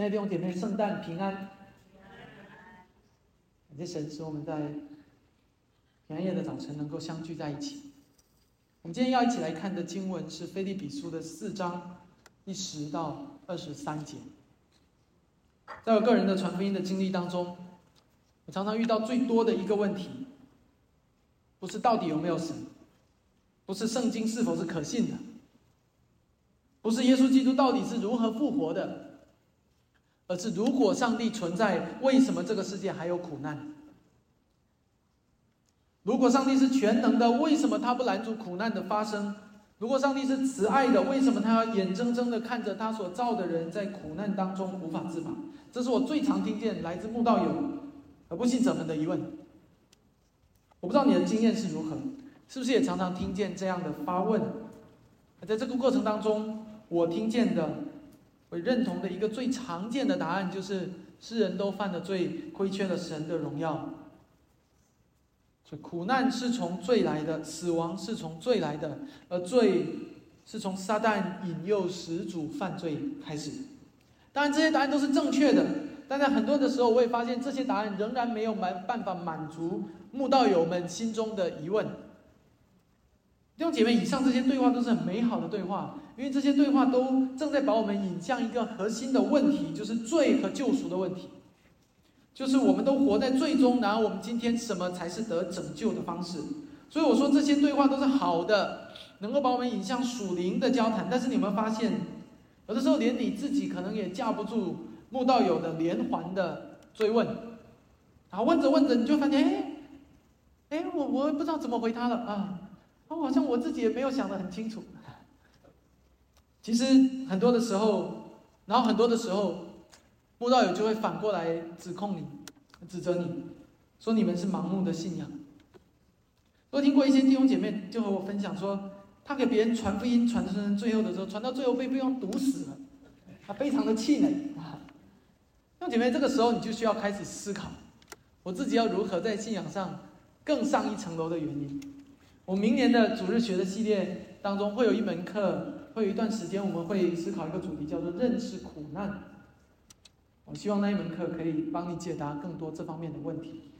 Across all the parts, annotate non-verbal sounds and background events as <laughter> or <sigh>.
亲爱的弟兄姐妹，圣诞平安！感谢神使我们在平安夜的早晨能够相聚在一起。我们今天要一起来看的经文是《菲利比书》的四章一十到二十三节。在我个人的传福音的经历当中，我常常遇到最多的一个问题，不是到底有没有神，不是圣经是否是可信的，不是耶稣基督到底是如何复活的。而是，如果上帝存在，为什么这个世界还有苦难？如果上帝是全能的，为什么他不拦阻苦难的发生？如果上帝是慈爱的，为什么他要眼睁睁的看着他所造的人在苦难当中无法自拔？这是我最常听见来自慕道友和不信者们的疑问。我不知道你的经验是如何，是不是也常常听见这样的发问？在这个过程当中，我听见的。我认同的一个最常见的答案就是：世人都犯了罪，亏缺了神的荣耀。所以苦难是从罪来的，死亡是从罪来的，而罪是从撒旦引诱始祖犯罪开始。当然，这些答案都是正确的，但在很多的时候，我也发现这些答案仍然没有满办法满足慕道友们心中的疑问。弟兄姐妹，以上这些对话都是很美好的对话，因为这些对话都正在把我们引向一个核心的问题，就是罪和救赎的问题，就是我们都活在罪中，然后我们今天什么才是得拯救的方式？所以我说这些对话都是好的，能够把我们引向属灵的交谈。但是你有没有发现，有的时候连你自己可能也架不住慕道友的连环的追问，然后问着问着你就发现，哎，哎，我我不知道怎么回他了啊。我好像我自己也没有想得很清楚。其实很多的时候，然后很多的时候，慕道友就会反过来指控你、指责你，说你们是盲目的信仰。我听过一些弟兄姐妹就和我分享说，他给别人传福音，传到最后的时候，传到最后被对方毒死了，他非常的气馁啊。弟兄姐妹，这个时候你就需要开始思考，我自己要如何在信仰上更上一层楼的原因。我明年的主日学的系列当中会有一门课，会有一段时间，我们会思考一个主题，叫做认识苦难。我希望那一门课可以帮你解答更多这方面的问题。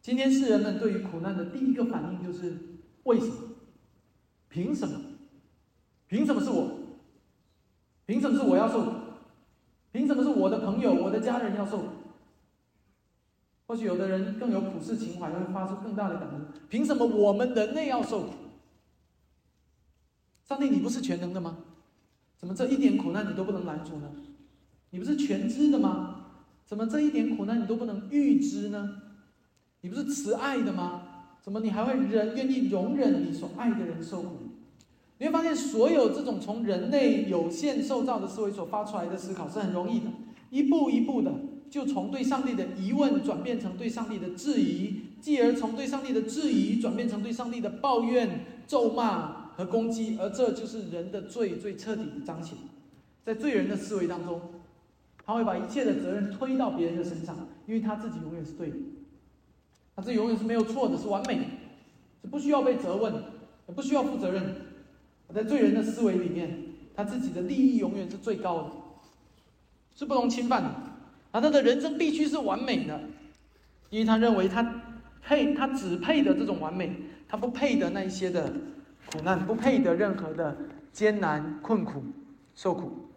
今天世人们对于苦难的第一个反应就是为什么？凭什么？凭什么是我？凭什么是我要受？凭什么是我的朋友、我的家人要受？或许有的人更有普世情怀，会发出更大的感恩：凭什么我们人类要受苦？上帝，你不是全能的吗？怎么这一点苦难你都不能拦阻呢？你不是全知的吗？怎么这一点苦难你都不能预知呢？你不是慈爱的吗？怎么你还会人愿意容忍你所爱的人受苦？你会发现，所有这种从人类有限受造的思维所发出来的思考是很容易的，一步一步的。就从对上帝的疑问转变成对上帝的质疑，继而从对上帝的质疑转变成对上帝的抱怨、咒骂和攻击，而这就是人的罪最彻底的彰显。在罪人的思维当中，他会把一切的责任推到别人的身上，因为他自己永远是对的，他自己永远是没有错的，是完美的，是不需要被责问，也不需要负责任。在罪人的思维里面，他自己的利益永远是最高的，是不容侵犯的。而他的人生必须是完美的，因为他认为他配，他只配的这种完美，他不配的那一些的苦难，不配的任何的艰难困苦受苦，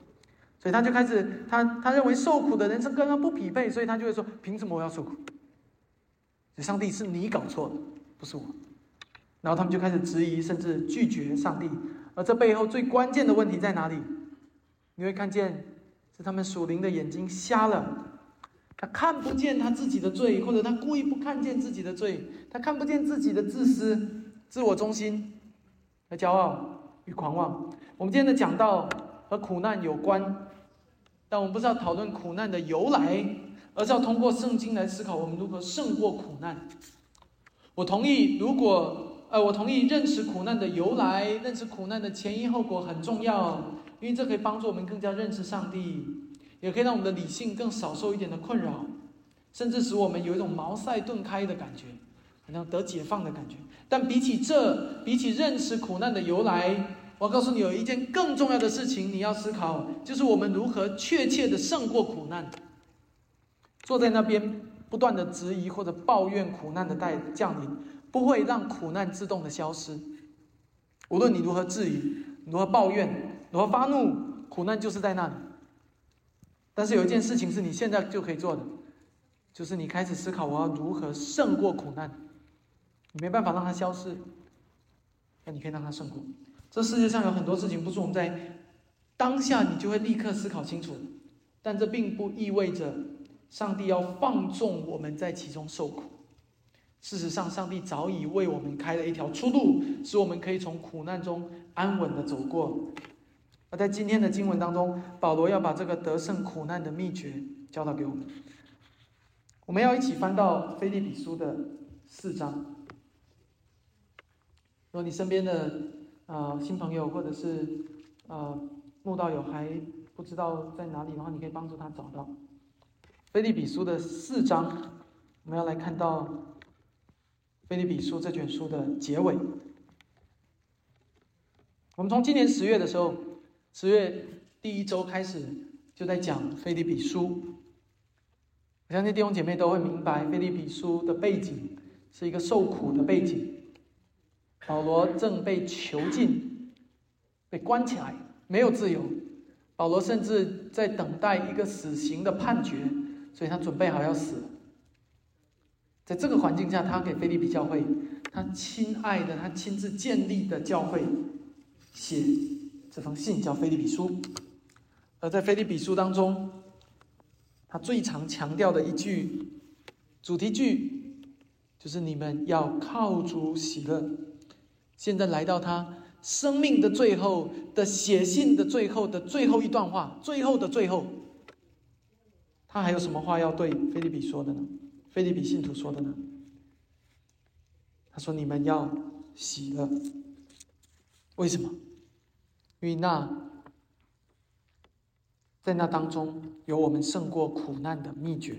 所以他就开始，他他认为受苦的人生跟他不匹配，所以他就会说：凭什么我要受苦？上帝是你搞错了，不是我。然后他们就开始质疑，甚至拒绝上帝。而这背后最关键的问题在哪里？你会看见。是他们属灵的眼睛瞎了，他看不见他自己的罪，或者他故意不看见自己的罪，他看不见自己的自私、自我中心和骄傲与狂妄。我们今天的讲到和苦难有关，但我们不是要讨论苦难的由来，而是要通过圣经来思考我们如何胜过苦难。我同意，如果呃，我同意认识苦难的由来，认识苦难的前因后果很重要。因为这可以帮助我们更加认识上帝，也可以让我们的理性更少受一点的困扰，甚至使我们有一种茅塞顿开的感觉，好像得解放的感觉。但比起这，比起认识苦难的由来，我告诉你，有一件更重要的事情你要思考，就是我们如何确切的胜过苦难。坐在那边不断的质疑或者抱怨苦难的带降临，不会让苦难自动的消失。无论你如何质疑、如何抱怨、我发怒，苦难就是在那里。但是有一件事情是你现在就可以做的，就是你开始思考我要如何胜过苦难。你没办法让它消失，那你可以让它胜过。这世界上有很多事情不是我们在当下你就会立刻思考清楚，但这并不意味着上帝要放纵我们在其中受苦。事实上，上帝早已为我们开了一条出路，使我们可以从苦难中安稳的走过。在今天的经文当中，保罗要把这个得胜苦难的秘诀教导给我们。我们要一起翻到菲利比书的四章。如果你身边的啊新朋友或者是啊慕道友还不知道在哪里的话，你可以帮助他找到《菲利比书》的四章。我们要来看到《菲利比书》这卷书的结尾。我们从今年十月的时候，十月第一周开始就在讲《菲利比书》。我相信弟兄姐妹都会明白，《菲利比书》的背景是一个受苦的背景。保罗正被囚禁，被关起来，没有自由。保罗甚至在等待一个死刑的判决，所以他准备好要死。在这个环境下，他给菲利比教会，他亲爱的、他亲自建立的教会，写这封信叫《菲利比书》。而在《菲利比书》当中，他最常强调的一句主题句，就是你们要靠主喜乐。现在来到他生命的最后的写信的最后的最后一段话，最后的最后，他还有什么话要对菲利比说的呢？菲利比信徒说的呢？他说：“你们要喜乐，为什么？因为那在那当中有我们胜过苦难的秘诀。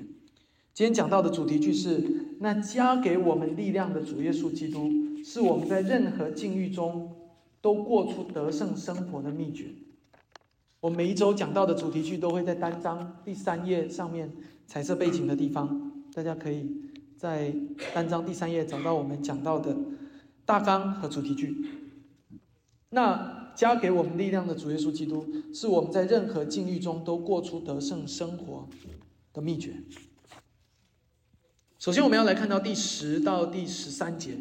今天讲到的主题句是：那加给我们力量的主耶稣基督。”是我们在任何境遇中都过出得胜生活的秘诀。我每一周讲到的主题句都会在单章第三页上面彩色背景的地方，大家可以在单章第三页找到我们讲到的大纲和主题句。那加给我们力量的主耶稣基督，是我们在任何境遇中都过出得胜生活的秘诀。首先，我们要来看到第十到第十三节。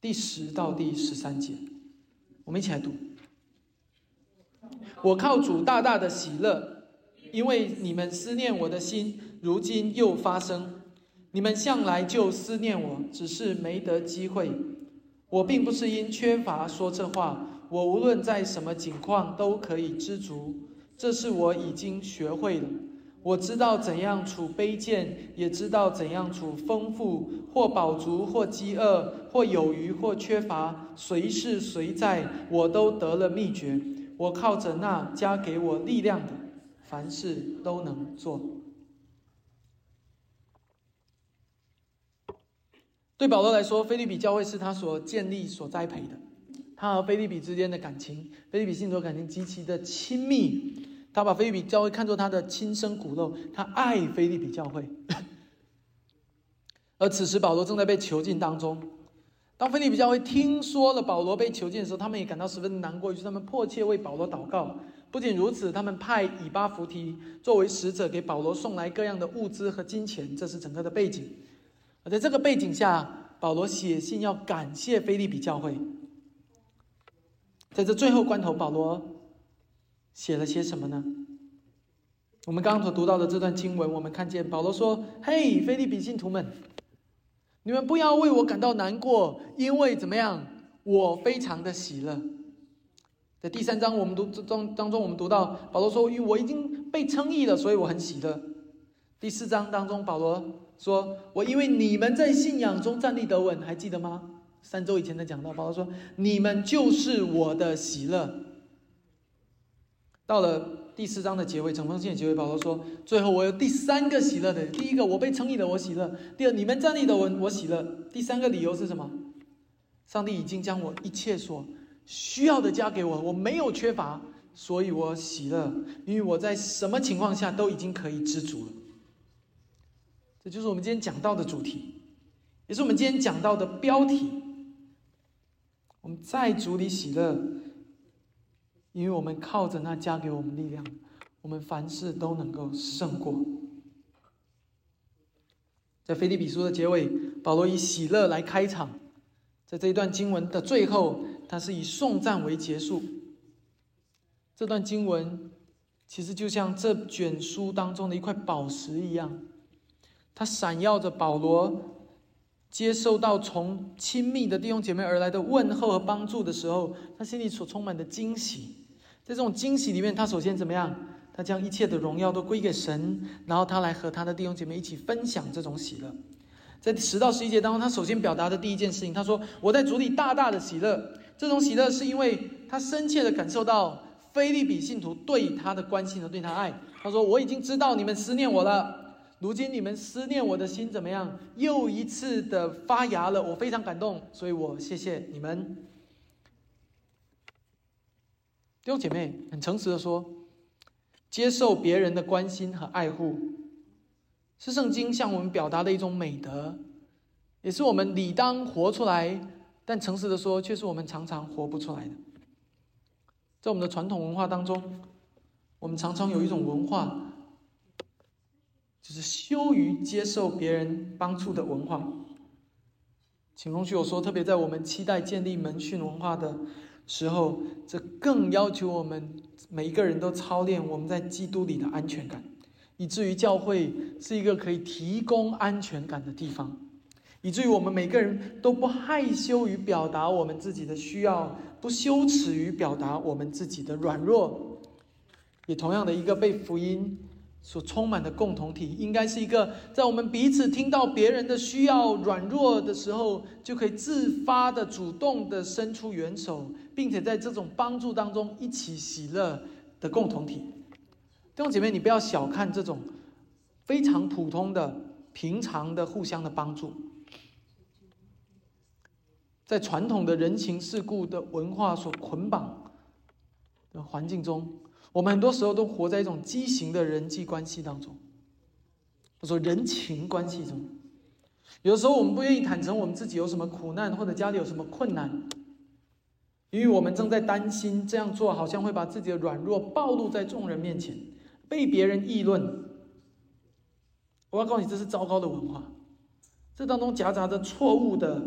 第十到第十三节，我们一起来读。我靠主大大的喜乐，因为你们思念我的心，如今又发生。你们向来就思念我，只是没得机会。我并不是因缺乏说这话，我无论在什么境况都可以知足，这是我已经学会了。我知道怎样处卑贱，也知道怎样处丰富，或饱足，或饥饿，或有余，或缺乏，随是随在，我都得了秘诀。我靠着那加给我力量的，凡事都能做。对保罗来说，菲利比教会是他所建立、所栽培的。他和菲利比之间的感情，菲利比信徒感情极其的亲密。他把菲利比教会看作他的亲生骨肉，他爱菲利比教会。<laughs> 而此时保罗正在被囚禁当中。当菲利比教会听说了保罗被囚禁的时候，他们也感到十分难过，于是他们迫切为保罗祷告。不仅如此，他们派以巴弗提作为使者，给保罗送来各样的物资和金钱。这是整个的背景。而在这个背景下，保罗写信要感谢菲利比教会。在这最后关头，保罗。写了些什么呢？我们刚刚所读到的这段经文，我们看见保罗说：“嘿，菲利比信徒们，你们不要为我感到难过，因为怎么样？我非常的喜乐。”在第三章，我们读当当中，我们读到保罗说：“因为我已经被称义了，所以我很喜乐。”第四章当中，保罗说：“我因为你们在信仰中站立得稳，还记得吗？三周以前的讲到，保罗说：你们就是我的喜乐。”到了第四章的结尾，整封信的结尾，保罗说：“最后我有第三个喜乐的，第一个我被称义的我喜乐；第二你们站立的我我喜乐；第三个理由是什么？上帝已经将我一切所需要的加给我，我没有缺乏，所以我喜乐，因为我在什么情况下都已经可以知足了。这就是我们今天讲到的主题，也是我们今天讲到的标题。我们在主里喜乐，因为我们靠着那加给我们力量，我们凡事都能够胜过。在腓立比书的结尾，保罗以喜乐来开场。在这一段经文的最后，他是以颂赞为结束。这段经文其实就像这卷书当中的一块宝石一样，它闪耀着保罗接受到从亲密的弟兄姐妹而来的问候和帮助的时候，他心里所充满的惊喜。在这种惊喜里面，他首先怎么样？他将一切的荣耀都归给神，然后他来和他的弟兄姐妹一起分享这种喜乐。在十到十一节当中，他首先表达的第一件事情，他说：“我在主里大大的喜乐。这种喜乐是因为他深切的感受到菲利比信徒对他的关心和对他爱。他说：我已经知道你们思念我了，如今你们思念我的心怎么样？又一次的发芽了。我非常感动，所以我谢谢你们。弟兄姐妹，很诚实的说，接受别人的关心和爱护。”是圣经向我们表达的一种美德，也是我们理当活出来。但诚实的说，却是我们常常活不出来的。在我们的传统文化当中，我们常常有一种文化，就是羞于接受别人帮助的文化。请容许我说，特别在我们期待建立门训文化的时候，这更要求我们每一个人都操练我们在基督里的安全感。以至于教会是一个可以提供安全感的地方，以至于我们每个人都不害羞于表达我们自己的需要，不羞耻于表达我们自己的软弱。也同样的一个被福音所充满的共同体，应该是一个在我们彼此听到别人的需要软弱的时候，就可以自发的主动的伸出援手，并且在这种帮助当中一起喜乐的共同体。弟兄姐妹，你不要小看这种非常普通的、平常的互相的帮助。在传统的人情世故的文化所捆绑的环境中，我们很多时候都活在一种畸形的人际关系当中，或者说人情关系中。有的时候，我们不愿意坦诚我们自己有什么苦难，或者家里有什么困难，因为我们正在担心这样做好像会把自己的软弱暴露在众人面前。被别人议论，我要告诉你，这是糟糕的文化。这当中夹杂着错误的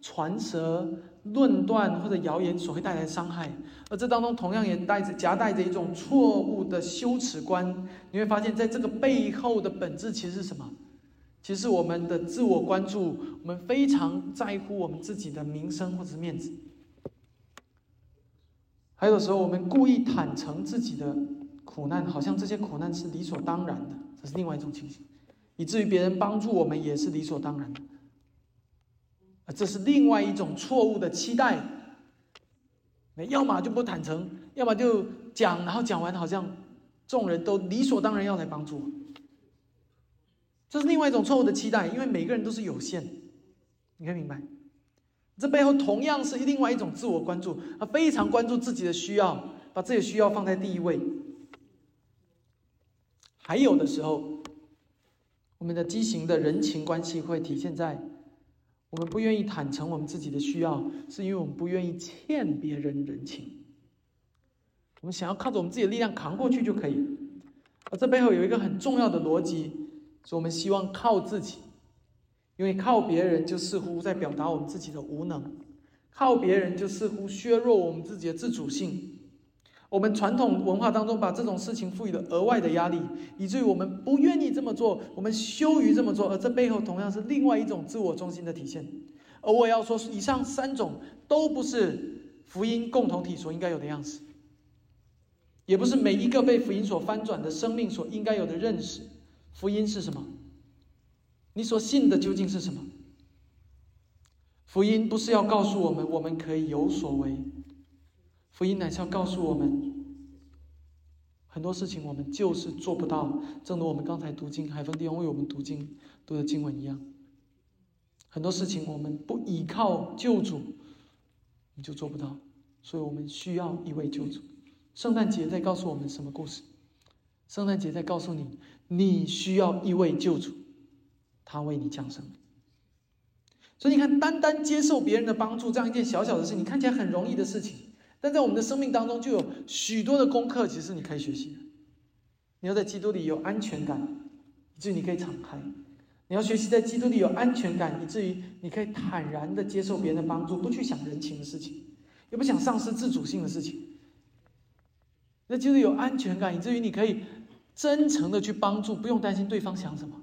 传舌、论断或者谣言所会带来的伤害，而这当中同样也带着夹带着一种错误的羞耻观。你会发现在这个背后的本质其实是什么？其实我们的自我关注，我们非常在乎我们自己的名声或者是面子。还有时候，我们故意坦诚自己的。苦难好像这些苦难是理所当然的，这是另外一种情形，以至于别人帮助我们也是理所当然的，这是另外一种错误的期待。要么就不坦诚，要么就讲，然后讲完好像众人都理所当然要来帮助我，这是另外一种错误的期待，因为每个人都是有限，你可以明白，这背后同样是另外一种自我关注，他非常关注自己的需要，把自己的需要放在第一位。还有的时候，我们的畸形的人情关系会体现在我们不愿意坦诚我们自己的需要，是因为我们不愿意欠别人人情。我们想要靠着我们自己的力量扛过去就可以。而这背后有一个很重要的逻辑，是我们希望靠自己，因为靠别人就似乎在表达我们自己的无能，靠别人就似乎削弱我们自己的自主性。我们传统文化当中把这种事情赋予了额外的压力，以至于我们不愿意这么做，我们羞于这么做，而这背后同样是另外一种自我中心的体现。而我要说，以上三种都不是福音共同体所应该有的样子，也不是每一个被福音所翻转的生命所应该有的认识。福音是什么？你所信的究竟是什么？福音不是要告诉我们我们可以有所为。福音乃是要告诉我们，很多事情我们就是做不到。正如我们刚才读经，海峰弟兄为我们读经读的经文一样，很多事情我们不依靠救主，你就做不到。所以我们需要一位救主。圣诞节在告诉我们什么故事？圣诞节在告诉你，你需要一位救主，他为你降生。所以你看，单单接受别人的帮助这样一件小小的事情，看起来很容易的事情，但在我们的生命当中就有许多的功课，其实你可以学习的。你要在基督里有安全感，以至于你可以敞开；你要学习在基督里有安全感，以至于你可以坦然的接受别人的帮助，不去想人情的事情，也不想丧失自主性的事情。那就是有安全感，以至于你可以。真诚的去帮助，不用担心对方想什么。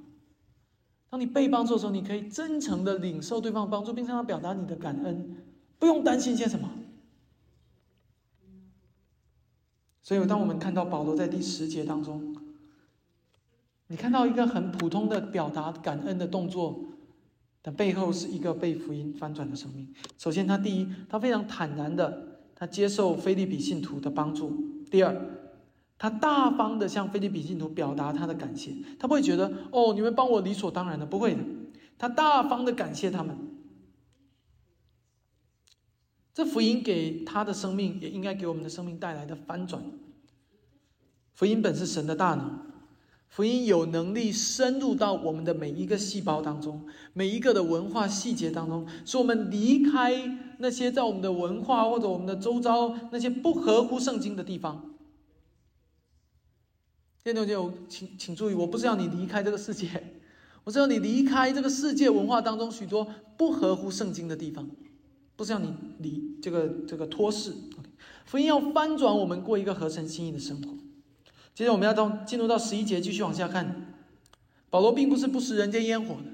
当你被帮助的时候，你可以真诚的领受对方的帮助，并向他表达你的感恩，不用担心些什么。所以，当我们看到保罗在第十节当中，你看到一个很普通的表达感恩的动作，但背后是一个被福音翻转的生命。首先，他第一，他非常坦然的，他接受菲利比信徒的帮助；第二。他大方的向菲利比信徒表达他的感谢，他不会觉得哦，你们帮我理所当然的，不会的。他大方的感谢他们。这福音给他的生命，也应该给我们的生命带来的翻转。福音本是神的大能，福音有能力深入到我们的每一个细胞当中，每一个的文化细节当中，使我们离开那些在我们的文化或者我们的周遭那些不合乎圣经的地方。弟兄姐妹，请请注意，我不是要你离开这个世界，我是要你离开这个世界文化当中许多不合乎圣经的地方，不是要你离这个这个脱世。福音要翻转我们过一个合神心意的生活。接着我们要到进入到十一节，继续往下看。保罗并不是不食人间烟火的，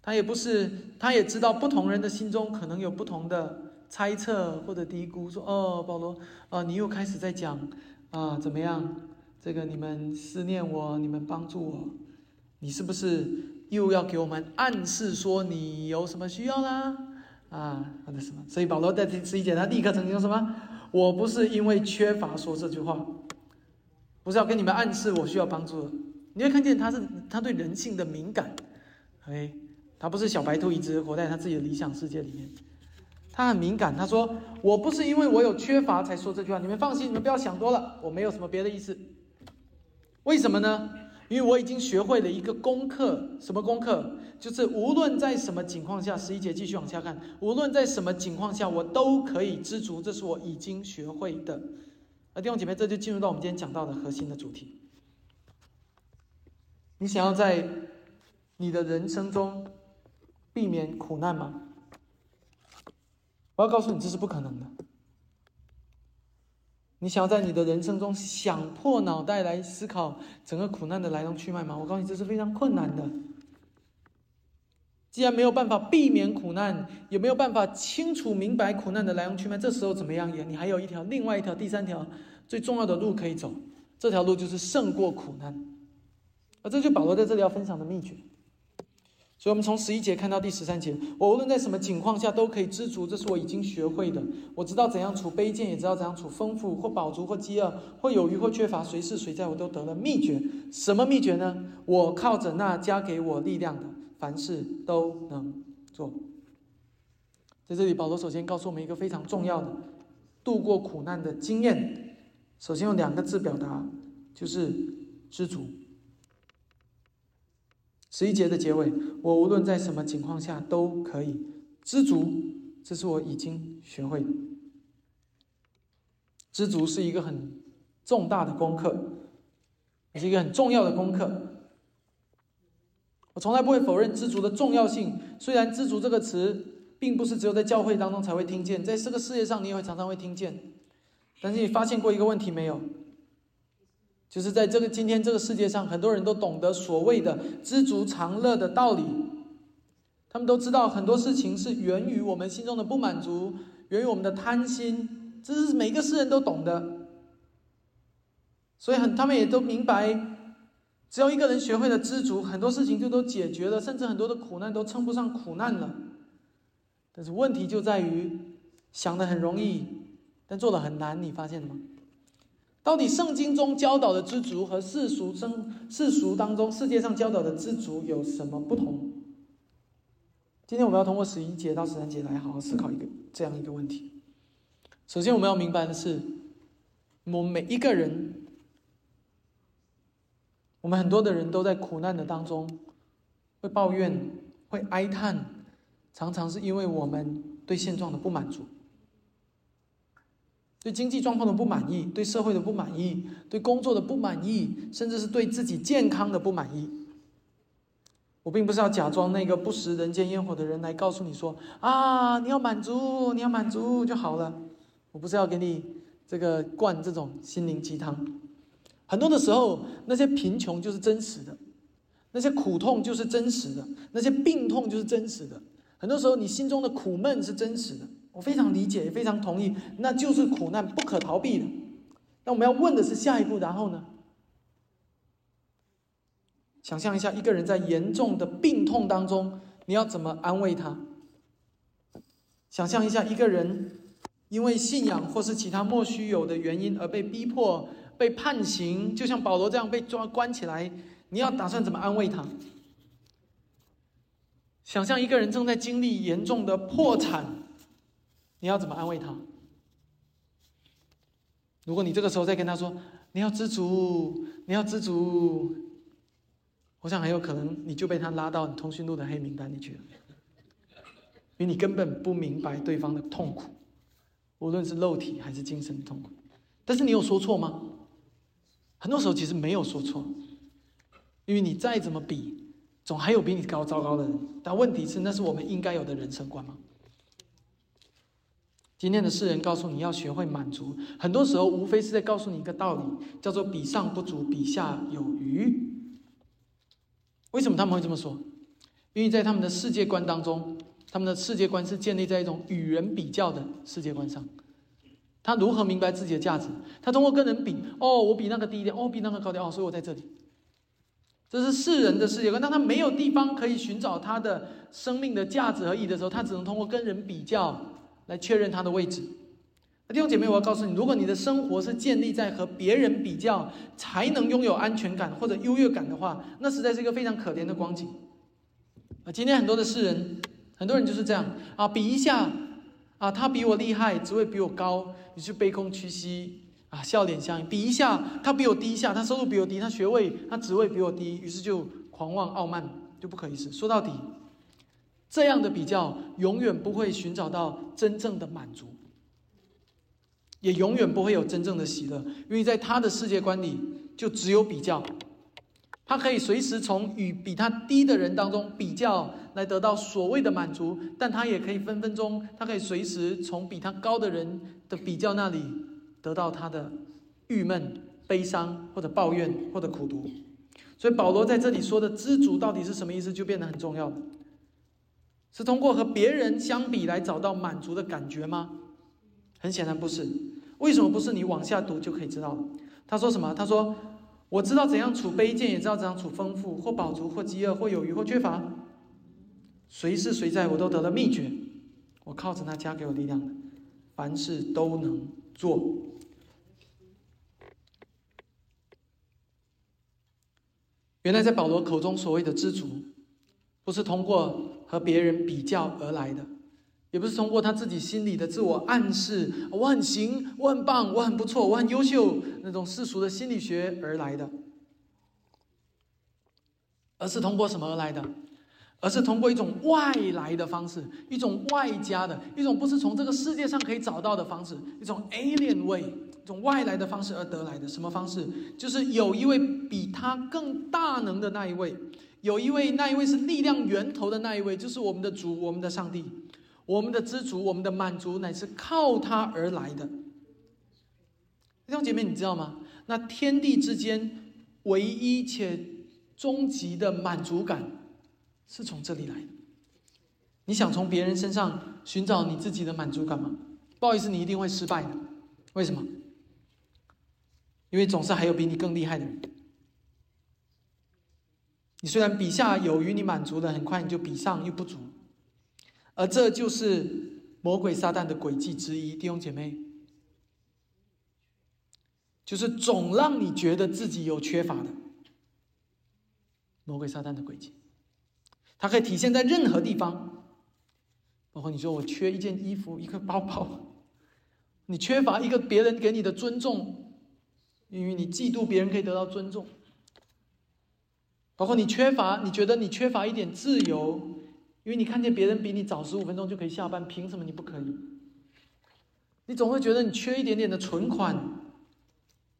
他也不是，他也知道不同人的心中可能有不同的猜测或者低估，说哦，保罗啊，你又开始在讲啊，怎么样？这个你们思念我，你们帮助我，你是不是又要给我们暗示说你有什么需要啦？啊，或者什么？所以保罗在第十一节，他立刻澄清什么？我不是因为缺乏说这句话，不是要跟你们暗示我需要帮助。你会看见他是他对人性的敏感，哎，他不是小白兔一只活在他自己的理想世界里面，他很敏感。他说我不是因为我有缺乏才说这句话，你们放心，你们不要想多了，我没有什么别的意思。为什么呢？因为我已经学会了一个功课，什么功课？就是无论在什么情况下，十一节继续往下看，无论在什么情况下，我都可以知足，这是我已经学会的。而弟兄姐妹，这就进入到我们今天讲到的核心的主题。你想要在你的人生中避免苦难吗？我要告诉你，这是不可能的。你想要在你的人生中想破脑袋来思考整个苦难的来龙去脉吗？我告诉你，这是非常困难的。既然没有办法避免苦难，也没有办法清楚明白苦难的来龙去脉，这时候怎么样？也你还有一条、另外一条、第三条最重要的路可以走。这条路就是胜过苦难。而这就保罗在这里要分享的秘诀。所以，我们从十一节看到第十三节，我无论在什么情况下都可以知足，这是我已经学会的。我知道怎样处卑贱，也知道怎样处丰富，或饱足，或饥饿，或有余，或缺乏，随是随在，我都得了秘诀。什么秘诀呢？我靠着那加给我力量的，凡事都能做。在这里，保罗首先告诉我们一个非常重要的度过苦难的经验。首先用两个字表达，就是知足。十一节的结尾，我无论在什么情况下都可以知足，这是我已经学会的。知足是一个很重大的功课，也是一个很重要的功课。我从来不会否认知足的重要性，虽然“知足”这个词并不是只有在教会当中才会听见，在这个世界上你也会常常会听见。但是你发现过一个问题没有？就是在这个今天这个世界上，很多人都懂得所谓的知足常乐的道理，他们都知道很多事情是源于我们心中的不满足，源于我们的贪心，这是每个世人都懂的。所以很，他们也都明白，只要一个人学会了知足，很多事情就都解决了，甚至很多的苦难都称不上苦难了。但是问题就在于，想的很容易，但做的很难，你发现了吗？到底圣经中教导的知足和世俗生世俗当中世界上教导的知足有什么不同？今天我们要通过十一节到十三节来好好思考一个这样一个问题。首先，我们要明白的是，我们每一个人，我们很多的人都在苦难的当中，会抱怨，会哀叹，常常是因为我们对现状的不满足，对经济状况的不满意，对社会的不满意，对工作的不满意，甚至是对自己健康的不满意。我并不是要假装那个不食人间烟火的人来告诉你说啊，你要满足，你要满足就好了。我不是要给你这个灌这种心灵鸡汤。很多的时候，那些贫穷就是真实的，那些苦痛就是真实的，那些病痛就是真实的。很多时候，你心中的苦闷是真实的，我非常理解，也非常同意，那就是苦难不可逃避的。那我们要问的是下一步，然后呢？想象一下，一个人在严重的病痛当中，你要怎么安慰他？想象一下，一个人因为信仰或是其他莫须有的原因而被逼迫、被判刑，就像保罗这样被抓关起来，你要打算怎么安慰他？想象一个人正在经历严重的破产，你要怎么安慰他？如果你这个时候再跟他说：“你要知足，你要知足。”我想很有可能你就被他拉到你通讯录的黑名单里去了，因为你根本不明白对方的痛苦，无论是肉体还是精神痛苦。但是你有说错吗？很多时候其实没有说错，因为你再怎么比，总还有比你高糟糕的人。但问题是，那是我们应该有的人生观吗？今天的世人告诉你要学会满足，很多时候无非是在告诉你一个道理，叫做“比上不足，比下有余”。为什么他们会这么说？因为在他们的世界观当中，他们的世界观是建立在一种与人比较的世界观上。他如何明白自己的价值？他通过跟人比，哦，我比那个低一点，哦，比那个高点，哦，所以我在这里。这是世人的世界观。当他没有地方可以寻找他的生命的价值和意义的时候，他只能通过跟人比较来确认他的位置。弟兄姐妹，我要告诉你，如果你的生活是建立在和别人比较才能拥有安全感或者优越感的话，那实在是一个非常可怜的光景。啊，今天很多的世人，很多人就是这样啊，比一下啊，他比我厉害，职位比我高，于是卑躬屈膝啊，笑脸相迎；比一下，他比我低一下，他收入比我低，他学位、他职位比我低，于是就狂妄傲慢，就不可一世。说到底，这样的比较永远不会寻找到真正的满足。也永远不会有真正的喜乐，因为在他的世界观里就只有比较。他可以随时从与比他低的人当中比较来得到所谓的满足，但他也可以分分钟，他可以随时从比他高的人的比较那里得到他的郁闷、悲伤或者抱怨或者苦读。所以保罗在这里说的知足到底是什么意思，就变得很重要了。是通过和别人相比来找到满足的感觉吗？很显然不是，为什么不是？你往下读就可以知道。他说什么？他说：“我知道怎样处卑贱，也知道怎样处丰富，或饱足，或饥饿，或有余，或缺乏。谁是谁在，我都得了秘诀。我靠着那加给我力量的，凡事都能做。”原来在保罗口中所谓的知足，不是通过和别人比较而来的。也不是通过他自己心里的自我暗示，我很行，我很棒，我很不错，我很优秀那种世俗的心理学而来的，而是通过什么而来的？而是通过一种外来的方式，一种外加的，一种不是从这个世界上可以找到的方式，一种 alien way，一种外来的方式而得来的。什么方式？就是有一位比他更大能的那一位，有一位那一位是力量源头的那一位，就是我们的主，我们的上帝。我们的知足，我们的满足，乃是靠他而来的。弟兄姐妹，你知道吗？那天地之间唯一且终极的满足感，是从这里来的。你想从别人身上寻找你自己的满足感吗？不好意思，你一定会失败的。为什么？因为总是还有比你更厉害的人。你虽然比下有余，你满足了，很快你就比上又不足。而这就是魔鬼撒旦的诡计之一，弟兄姐妹，就是总让你觉得自己有缺乏的魔鬼撒旦的诡计，它可以体现在任何地方，包括你说我缺一件衣服、一个包包，你缺乏一个别人给你的尊重，因为你嫉妒别人可以得到尊重。包括你缺乏，你觉得你缺乏一点自由，因为你看见别人比你早十五分钟就可以下班，凭什么你不可以？你总会觉得你缺一点点的存款，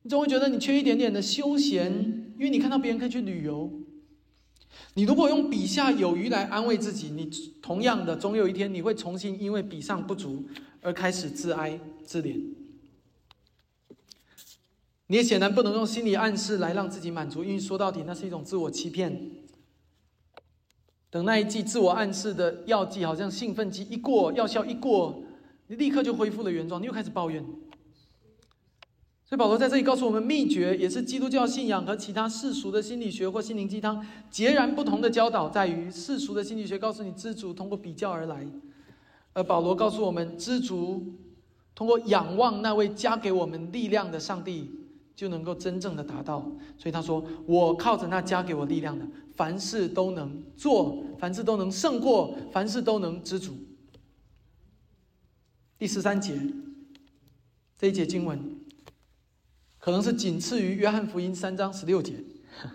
你总会觉得你缺一点点的休闲，因为你看到别人可以去旅游。你如果用笔下有余来安慰自己，你同样的，总有一天你会重新因为笔上不足而开始自哀自怜。你也显然不能用心理暗示来让自己满足，因为说到底那是一种自我欺骗。等那一剂自我暗示的药剂好像兴奋剂一过，药效一过，你立刻就恢复了原状，你又开始抱怨。所以保罗在这里告诉我们秘诀，也是基督教信仰和其他世俗的心理学或心灵鸡汤截然不同的教导，在于世俗的心理学告诉你知足通过比较而来，而保罗告诉我们知足通过仰望那位加给我们力量的上帝。就能够真正的达到，所以他说：“我靠着那加给我力量的，凡事都能做，凡事都能胜过，凡事都能知足。”第十三节这一节经文，可能是仅次于约翰福音三章十六节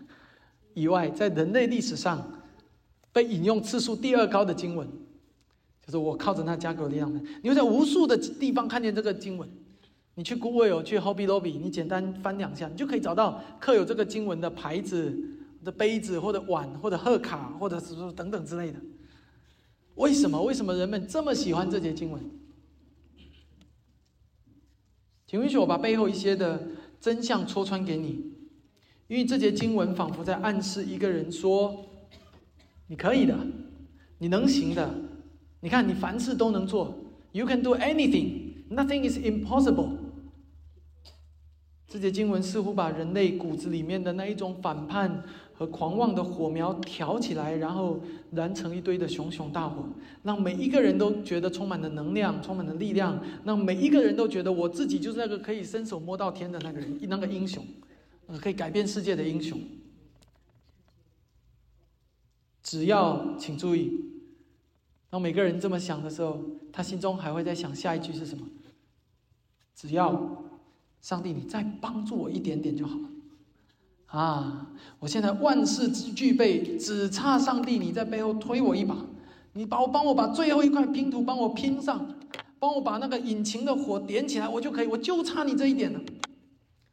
<laughs> 以外，在人类历史上被引用次数第二高的经文，就是我靠着那加给我力量的。你会在无数的地方看见这个经文。你去 Google 去 Hobby Lobby，你简单翻两下，你就可以找到刻有这个经文的牌子、的杯子或者碗或者贺卡或者是说等等之类的。为什么？为什么人们这么喜欢这节经文？请允许我把背后一些的真相戳穿给你，因为这节经文仿佛在暗示一个人说：“你可以的，你能行的。你看，你凡事都能做，You can do anything. Nothing is impossible。”这节经文似乎把人类骨子里面的那一种反叛和狂妄的火苗挑起来，然后燃成一堆的熊熊大火，让每一个人都觉得充满了能量，充满了力量，让每一个人都觉得我自己就是那个可以伸手摸到天的那个人，那个英雄，可以改变世界的英雄。只要请注意，当每个人这么想的时候，他心中还会在想下一句是什么？只要。上帝，你再帮助我一点点就好了，啊！我现在万事俱具备，只差上帝你在背后推我一把，你把我帮我把最后一块拼图帮我拼上，帮我把那个引擎的火点起来，我就可以，我就差你这一点了。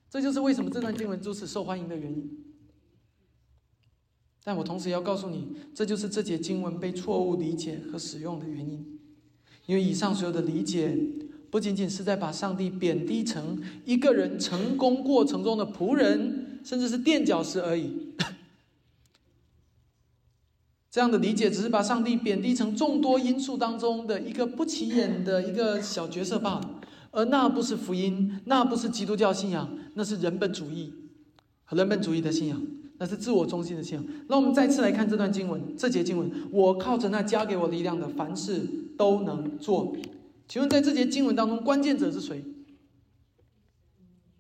这就是为什么这段经文如此受欢迎的原因。但我同时要告诉你，这就是这节经文被错误理解和使用的原因，因为以上所有的理解。不仅仅是在把上帝贬低成一个人成功过程中的仆人，甚至是垫脚石而已。这样的理解只是把上帝贬低成众多因素当中的一个不起眼的一个小角色罢了。而那不是福音，那不是基督教信仰，那是人本主义和人本主义的信仰，那是自我中心的信仰。那我们再次来看这段经文，这节经文：我靠着那加给我力量的，凡事都能做。请问，在这节经文当中，关键者是谁？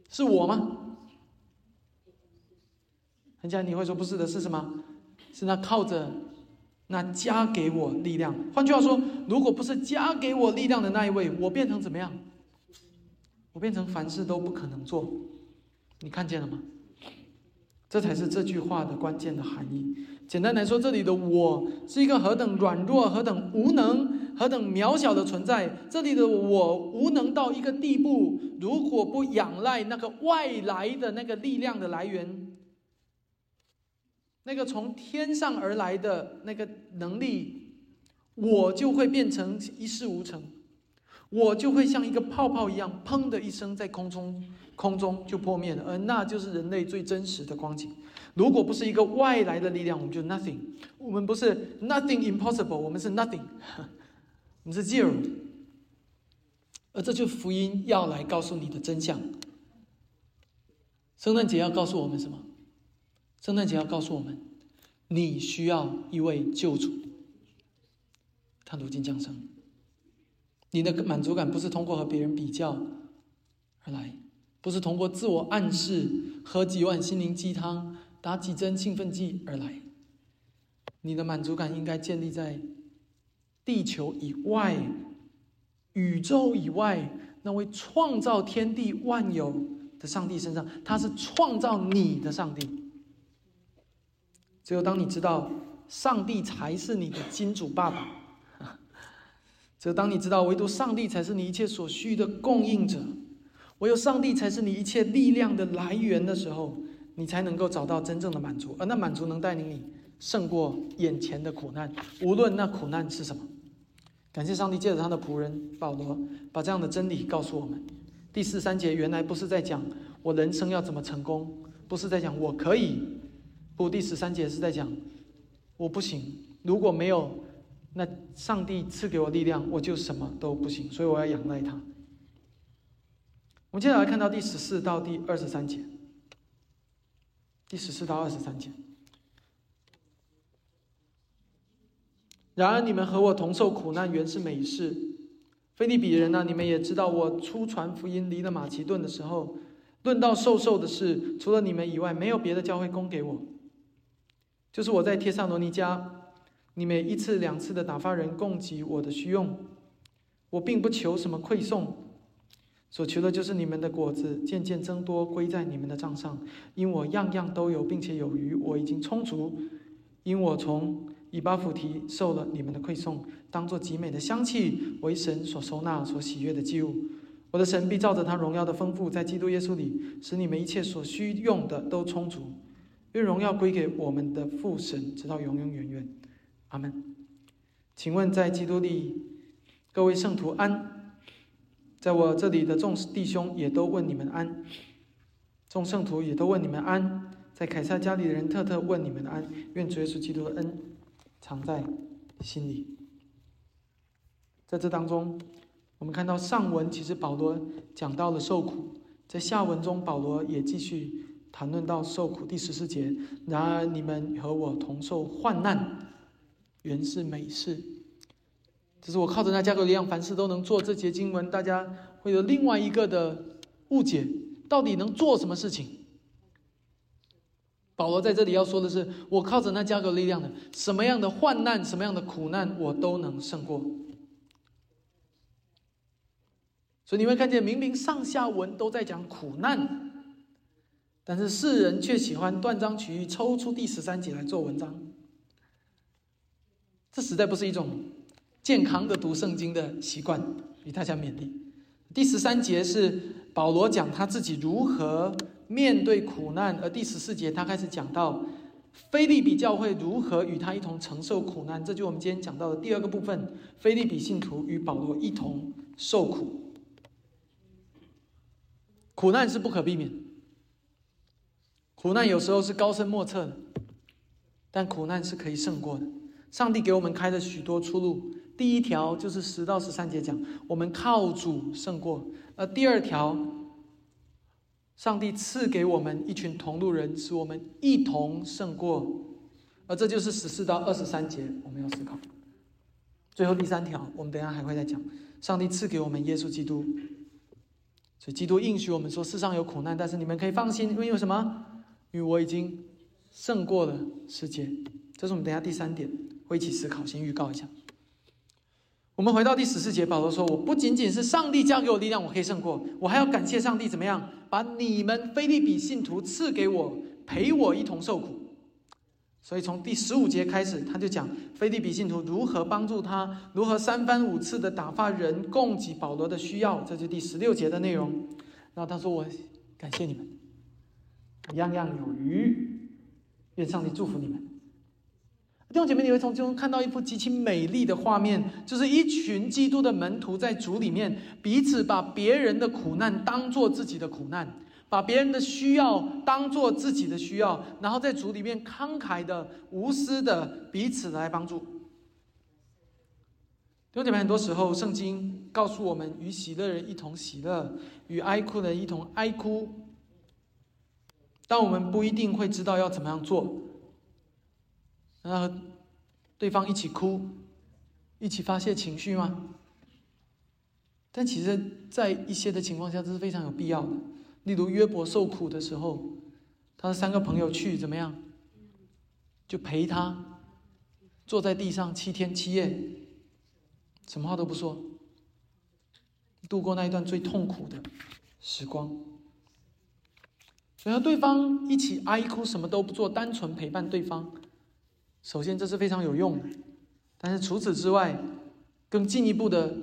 是我吗？很像你会说不是的，是什么？是那靠着那加给我力量。换句话说，如果不是加给我力量的那一位，我变成怎么样？我变成凡事都不可能做。你看见了吗？这才是这句话的关键的含义。简单来说，这里的我是一个何等软弱、何等无能。何等渺小的存在！这里的我无能到一个地步，如果不仰赖那个外来的那个力量的来源，那个从天上而来的那个能力，我就会变成一事无成，我就会像一个泡泡一样，砰的一声在空中空中就破灭了，而那就是人类最真实的光景。如果不是一个外来的力量，我们就 nothing。我们不是 nothing impossible，我们是 nothing。<laughs> 我们是 zero，而这就是福音要来告诉你的真相。圣诞节要告诉我们什么？圣诞节要告诉我们，你需要一位救主。他如今降生，你的满足感不是通过和别人比较而来，不是通过自我暗示、喝几碗心灵鸡汤、打几针兴奋剂而来。你的满足感应该建立在。地球以外、宇宙以外那位创造天地万有的上帝身上，他是创造你的上帝。只有当你知道上帝才是你的金主爸爸，<laughs> 只有当你知道唯独上帝才是你一切所需的供应者，唯有上帝才是你一切力量的来源的时候，你才能够找到真正的满足，而那满足能带领你胜过眼前的苦难，无论那苦难是什么。感谢上帝借着他的仆人保罗，把这样的真理告诉我们。第四三节原来不是在讲我人生要怎么成功，不是在讲我可以。不，第十三节是在讲，我不行。如果没有那上帝赐给我力量，我就什么都不行。所以我要仰赖他。我们接下来看到第十四到第二十三节。第十四到二十三节。然而你们和我同受苦难，原是美事。菲利比人呢，你们也知道，我出传福音离了马其顿的时候，论到受受的事，除了你们以外，没有别的教会供给我。就是我在帖萨罗尼迦，你们一次两次的打发人供给我的需用，我并不求什么馈送，所求的就是你们的果子渐渐增多归在你们的账上，因我样样都有，并且有余，我已经充足，因我从以巴弗提受了你们的馈送，当做极美的香气，为神所收纳、所喜悦的祭物。我的神必照着他荣耀的丰富，在基督耶稣里，使你们一切所需用的都充足。愿荣耀归给我们的父神，直到永永远远，阿门。请问在基督里，各位圣徒安？在我这里的众弟兄也都问你们安，众圣徒也都问你们安。在凯撒家里的人特特问你们安。愿主耶稣基督的恩藏在心里。在这当中，我们看到上文其实保罗讲到了受苦，在下文中保罗也继续。谈论到受苦第十四节，然而你们和我同受患难，原是美事。这是我靠着那加格力量，凡事都能做。这节经文，大家会有另外一个的误解：到底能做什么事情？保罗在这里要说的是：我靠着那加格力量的，什么样的患难，什么样的苦难，我都能胜过。所以你会看见，明明上下文都在讲苦难。但是世人却喜欢断章取义，抽出第十三节来做文章。这实在不是一种健康的读圣经的习惯，与大家勉励。第十三节是保罗讲他自己如何面对苦难，而第十四节他开始讲到菲利比教会如何与他一同承受苦难。这就我们今天讲到的第二个部分：菲利比信徒与保罗一同受苦。苦难是不可避免。苦难有时候是高深莫测的，但苦难是可以胜过的。上帝给我们开了许多出路。第一条就是十到十三节讲，我们靠主胜过；而第二条，上帝赐给我们一群同路人，使我们一同胜过。而这就是十四到二十三节我们要思考。最后第三条，我们等下还会再讲。上帝赐给我们耶稣基督，所以基督应许我们说：世上有苦难，但是你们可以放心，因为有什么？因为我已经胜过了世界，这是我们等下第三点会一起思考。先预告一下，我们回到第十四节，保罗说：“我不仅仅是上帝加给我力量，我可以胜过，我还要感谢上帝，怎么样？把你们菲利比信徒赐给我，陪我一同受苦。”所以从第十五节开始，他就讲菲利比信徒如何帮助他，如何三番五次的打发人供给保罗的需要，这就第十六节的内容。然后他说：“我感谢你们。”样样有余，愿上帝祝福你们。弟兄姐妹，你会从中看到一幅极其美丽的画面，就是一群基督的门徒在主里面彼此把别人的苦难当做自己的苦难，把别人的需要当做自己的需要，然后在主里面慷慨的、无私的彼此来帮助。弟兄姐妹，很多时候圣经告诉我们：与喜乐人一同喜乐，与哀哭的人一同哀哭。但我们不一定会知道要怎么样做，和对方一起哭，一起发泄情绪吗？但其实，在一些的情况下，这是非常有必要的。例如约伯受苦的时候，他的三个朋友去怎么样，就陪他坐在地上七天七夜，什么话都不说，度过那一段最痛苦的时光。然后对方一起哀哭，什么都不做，单纯陪伴对方。首先，这是非常有用的。但是除此之外，更进一步的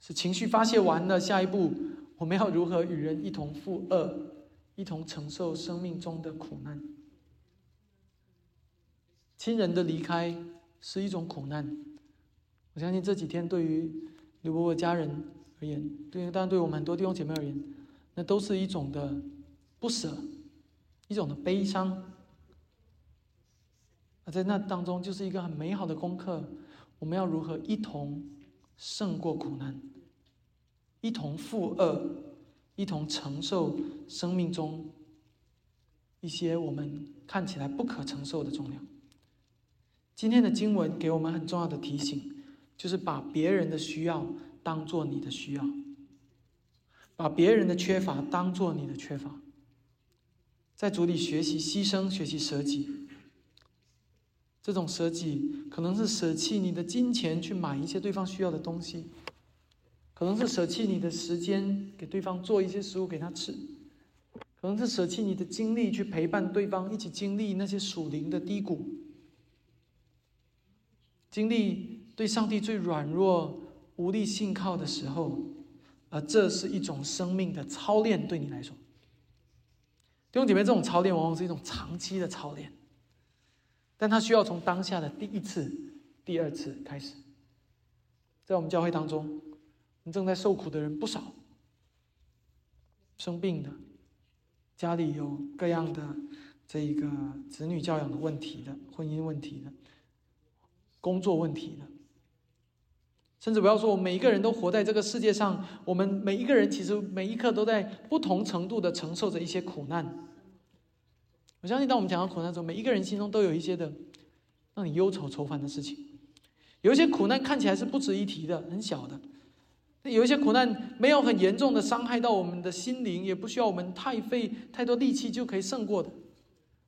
是情绪发泄完了，下一步我们要如何与人一同负恶，一同承受生命中的苦难？亲人的离开是一种苦难。我相信这几天对于刘伯伯家人而言，对当然对我们很多弟兄姐妹而言，那都是一种的不舍，一种的悲伤。而在那当中，就是一个很美好的功课。我们要如何一同胜过苦难，一同负恶，一同承受生命中一些我们看起来不可承受的重量？今天的经文给我们很重要的提醒，就是把别人的需要当做你的需要，把别人的缺乏当做你的缺乏，在主里学习牺牲，学习舍己。这种舍己，可能是舍弃你的金钱去买一些对方需要的东西，可能是舍弃你的时间给对方做一些食物给他吃，可能是舍弃你的精力去陪伴对方一起经历那些属灵的低谷，经历对上帝最软弱、无力信靠的时候，而这是一种生命的操练，对你来说，弟兄姐妹，这种操练往往是一种长期的操练。但他需要从当下的第一次、第二次开始。在我们教会当中，正在受苦的人不少，生病的，家里有各样的这一个子女教养的问题的、婚姻问题的、工作问题的，甚至不要说我们每一个人都活在这个世界上，我们每一个人其实每一刻都在不同程度的承受着一些苦难。我相信，当我们讲到苦难的时候，每一个人心中都有一些的让你忧愁愁烦的事情。有一些苦难看起来是不值一提的，很小的；有一些苦难没有很严重的伤害到我们的心灵，也不需要我们太费太多力气就可以胜过的。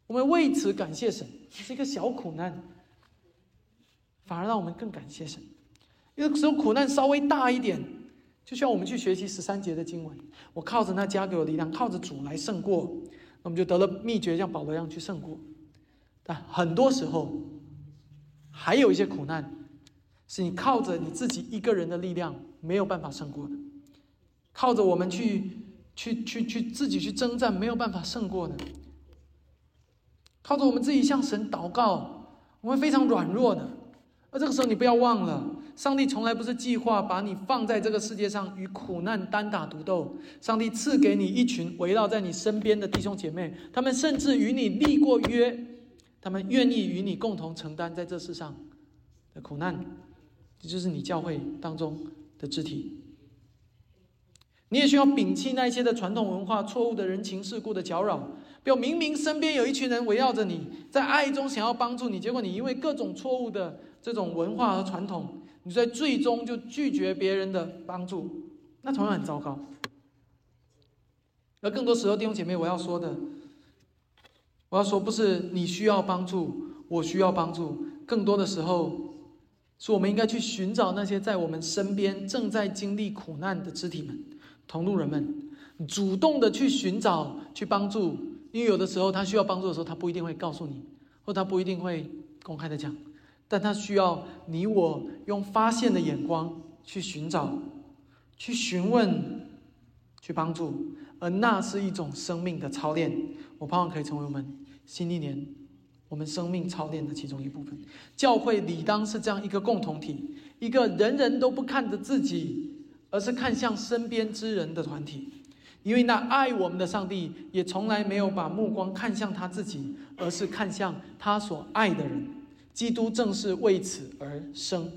我们为此感谢神，是一个小苦难，反而让我们更感谢神。有的时候苦难稍微大一点，就需要我们去学习十三节的经文。我靠着那加给我力量，靠着主来胜过。那么就得了秘诀，像保罗一样去胜过。但很多时候，还有一些苦难，是你靠着你自己一个人的力量没有办法胜过的，靠着我们去去去去自己去征战没有办法胜过的，靠着我们自己向神祷告，我们非常软弱的。而这个时候，你不要忘了，上帝从来不是计划把你放在这个世界上与苦难单打独斗。上帝赐给你一群围绕在你身边的弟兄姐妹，他们甚至与你立过约，他们愿意与你共同承担在这世上的苦难。这就是你教会当中的肢体。你也需要摒弃那些的传统文化、错误的人情世故的搅扰。不要明明身边有一群人围绕着你，在爱中想要帮助你，结果你因为各种错误的。这种文化和传统，你在最终就拒绝别人的帮助，那同样很糟糕。而更多时候，弟兄姐妹，我要说的，我要说，不是你需要帮助，我需要帮助，更多的时候，是我们应该去寻找那些在我们身边正在经历苦难的肢体们、同路人们，主动的去寻找、去帮助，因为有的时候他需要帮助的时候，他不一定会告诉你，或他不一定会公开的讲。但他需要你我用发现的眼光去寻找、去询问、去帮助，而那是一种生命的操练。我盼望可以成为我们新一年我们生命操练的其中一部分。教会理当是这样一个共同体，一个人人都不看着自己，而是看向身边之人的团体。因为那爱我们的上帝也从来没有把目光看向他自己，而是看向他所爱的人。基督正是为此而生。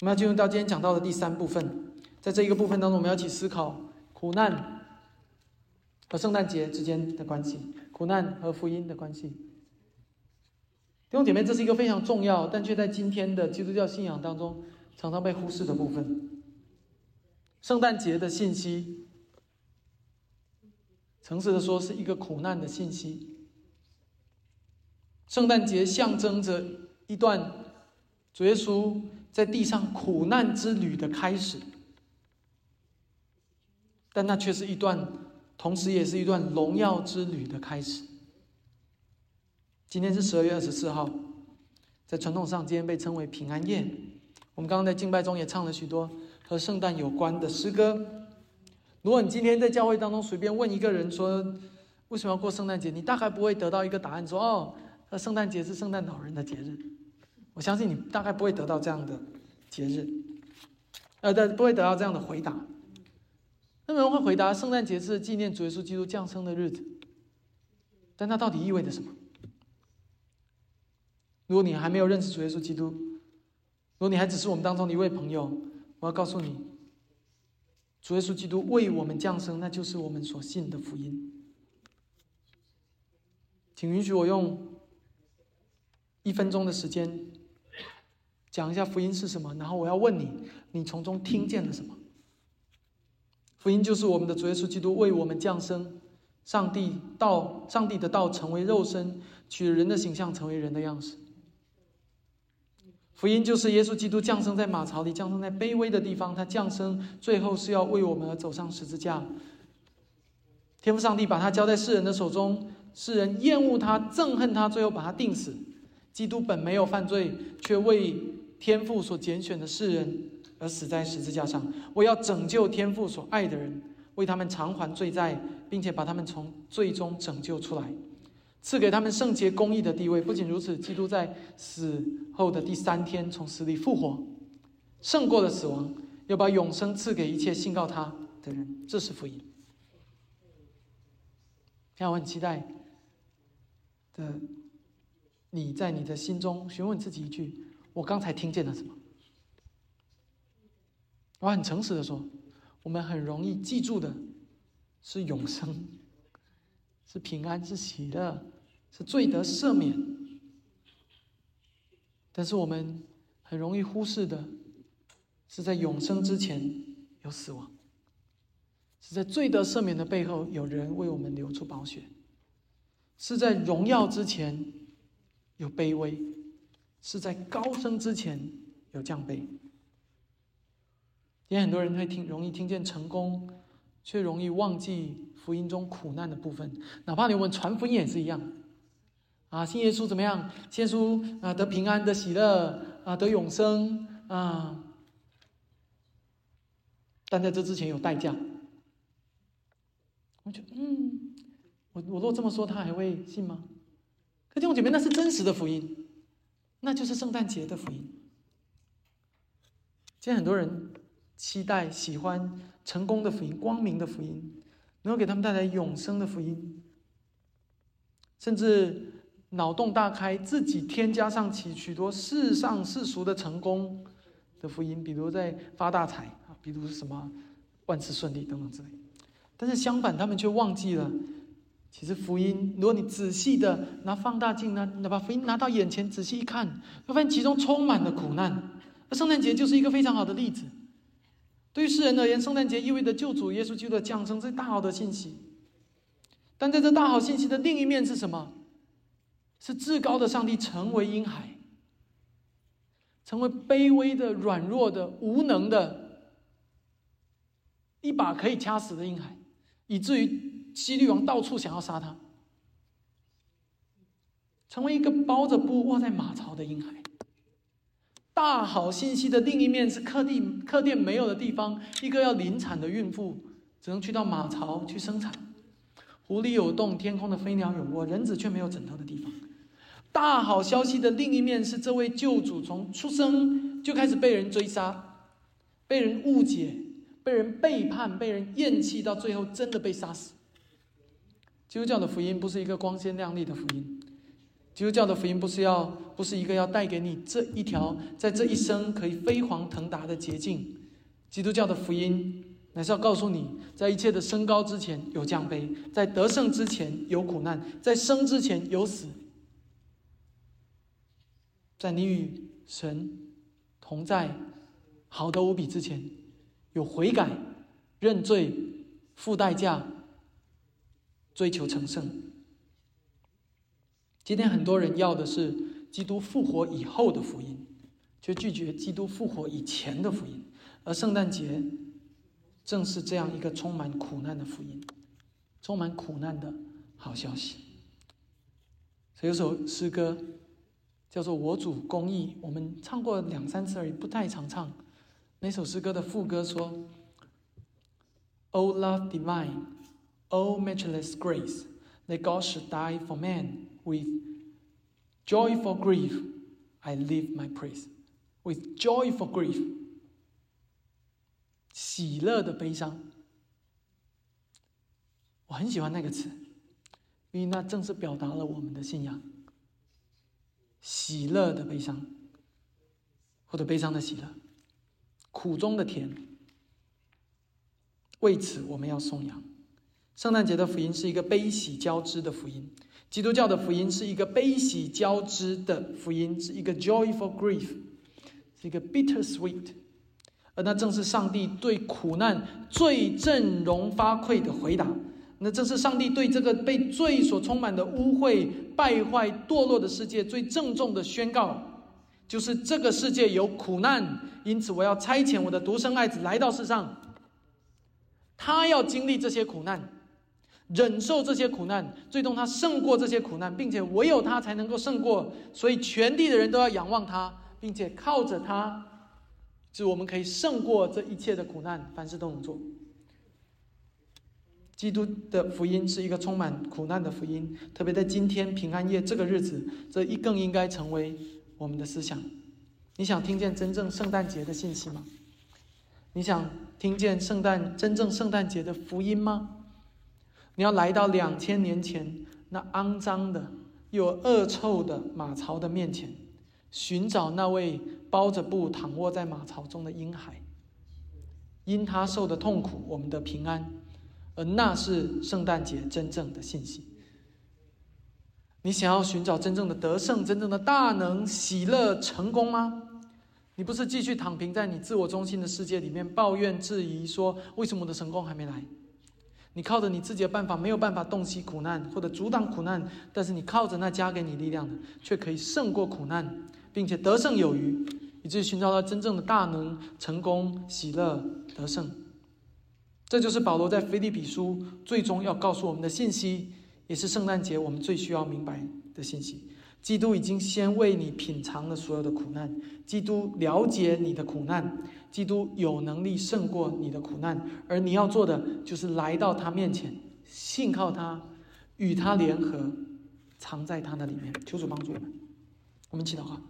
我们要进入到今天讲到的第三部分，在这一个部分当中，我们要一起思考苦难和圣诞节之间的关系，苦难和福音的关系。弟兄姐妹，这是一个非常重要，但却在今天的基督教信仰当中常常被忽视的部分。圣诞节的信息，诚实的说，是一个苦难的信息。圣诞节象征着一段主耶稣在地上苦难之旅的开始，但那却是一段，同时也是一段荣耀之旅的开始。今天是十二月二十四号，在传统上，今天被称为平安夜。我们刚刚在敬拜中也唱了许多和圣诞有关的诗歌。如果你今天在教会当中随便问一个人说为什么要过圣诞节，你大概不会得到一个答案说哦，那圣诞节是圣诞老人的节日。我相信你大概不会得到这样的节日，呃，的不会得到这样的回答。那么人会回答圣诞节是纪念主耶稣基督降生的日子，但它到底意味着什么？如果你还没有认识主耶稣基督，如果你还只是我们当中的一位朋友，我要告诉你，主耶稣基督为我们降生，那就是我们所信的福音。请允许我用一分钟的时间讲一下福音是什么，然后我要问你，你从中听见了什么？福音就是我们的主耶稣基督为我们降生，上帝道，上帝的道成为肉身，取人的形象，成为人的样式。福音就是耶稣基督降生在马槽里，降生在卑微的地方。他降生，最后是要为我们而走上十字架。天父上帝把他交在世人的手中，世人厌恶他，憎恨他，最后把他钉死。基督本没有犯罪，却为天父所拣选的世人而死在十字架上。我要拯救天父所爱的人，为他们偿还罪债，并且把他们从罪中拯救出来。赐给他们圣洁公义的地位。不仅如此，基督在死后的第三天从死里复活，胜过了死亡，要把永生赐给一切信告他的人。这是福音。现在我很期待的，你在你的心中询问自己一句：我刚才听见了什么？我很诚实的说，我们很容易记住的是永生。是平安，是喜乐，是罪得赦免。但是我们很容易忽视的，是在永生之前有死亡，是在罪得赦免的背后有人为我们流出宝血，是在荣耀之前有卑微，是在高升之前有降卑。也很多人会听，容易听见成功。却容易忘记福音中苦难的部分，哪怕你问传福音也是一样。啊，信耶稣怎么样？信耶稣啊，得平安、得喜乐啊，得永生啊。但在这之前有代价。我觉得，嗯，我我若这么说，他还会信吗？可弟兄姐妹，那是真实的福音，那就是圣诞节的福音。今天很多人。期待、喜欢成功的福音、光明的福音，能够给他们带来永生的福音，甚至脑洞大开，自己添加上起许多世上世俗的成功的福音，比如在发大财啊，比如什么万事顺利等等之类。但是相反，他们却忘记了，其实福音，如果你仔细的拿放大镜呢，你把福音拿到眼前仔细一看，会发现其中充满了苦难。而圣诞节就是一个非常好的例子。对于世人而言，圣诞节意味着救主耶稣基督的降生，这大好的信息。但在这大好信息的另一面是什么？是至高的上帝成为婴孩，成为卑微的、软弱的、无能的，一把可以掐死的婴孩，以至于希律王到处想要杀他，成为一个包着布卧在马槽的婴孩。大好信息的另一面是客地客店没有的地方，一个要临产的孕妇只能去到马槽去生产。湖里有洞，天空的飞鸟有窝，人子却没有枕头的地方。大好消息的另一面是，这位救主从出生就开始被人追杀，被人误解，被人背叛，被人厌弃，到最后真的被杀死。基督教的福音不是一个光鲜亮丽的福音。基督教的福音不是要，不是一个要带给你这一条在这一生可以飞黄腾达的捷径。基督教的福音乃是要告诉你，在一切的升高之前有降卑，在得胜之前有苦难，在生之前有死，在你与神同在好的无比之前，有悔改、认罪、付代价、追求成圣。今天很多人要的是基督复活以后的福音，却拒绝基督复活以前的福音，而圣诞节正是这样一个充满苦难的福音，充满苦难的好消息。所以有首诗歌叫做《我主公义》，我们唱过两三次而已，不太常唱。那首诗歌的副歌说：“O love divine, O matchless grace, that God should die for man with joyful grief, I live my praise。” With joyful grief，喜乐的悲伤，我很喜欢那个词，因为那正是表达了我们的信仰。喜乐的悲伤，或者悲伤的喜乐，苦中的甜。为此，我们要颂扬圣诞节的福音是一个悲喜交织的福音，基督教的福音是一个悲喜交织的福音，是一个 joyful grief。是一个 bitter sweet，而那正是上帝对苦难最振聋发聩的回答。那正是上帝对这个被罪所充满的污秽、败坏、堕落的世界最郑重的宣告：就是这个世界有苦难，因此我要差遣我的独生爱子来到世上。他要经历这些苦难，忍受这些苦难，最终他胜过这些苦难，并且唯有他才能够胜过。所以全地的人都要仰望他。并且靠着他，就我们可以胜过这一切的苦难，凡事都能做。基督的福音是一个充满苦难的福音，特别在今天平安夜这个日子，这一更应该成为我们的思想。你想听见真正圣诞节的信息吗？你想听见圣诞真正圣诞节的福音吗？你要来到两千年前那肮脏的又恶臭的马槽的面前。寻找那位包着布躺卧在马槽中的婴孩，因他受的痛苦，我们的平安，而那是圣诞节真正的信息。你想要寻找真正的得胜、真正的大能、喜乐、成功吗？你不是继续躺平在你自我中心的世界里面，抱怨、质疑，说为什么我的成功还没来？你靠着你自己的办法没有办法洞悉苦难或者阻挡苦难，但是你靠着那加给你力量的，却可以胜过苦难。并且得胜有余，以至于寻找到真正的大能、成功、喜乐、得胜。这就是保罗在腓立比书最终要告诉我们的信息，也是圣诞节我们最需要明白的信息。基督已经先为你品尝了所有的苦难，基督了解你的苦难，基督有能力胜过你的苦难，而你要做的就是来到他面前，信靠他，与他联合，藏在他那里面。求主帮助我们，我们祈祷啊。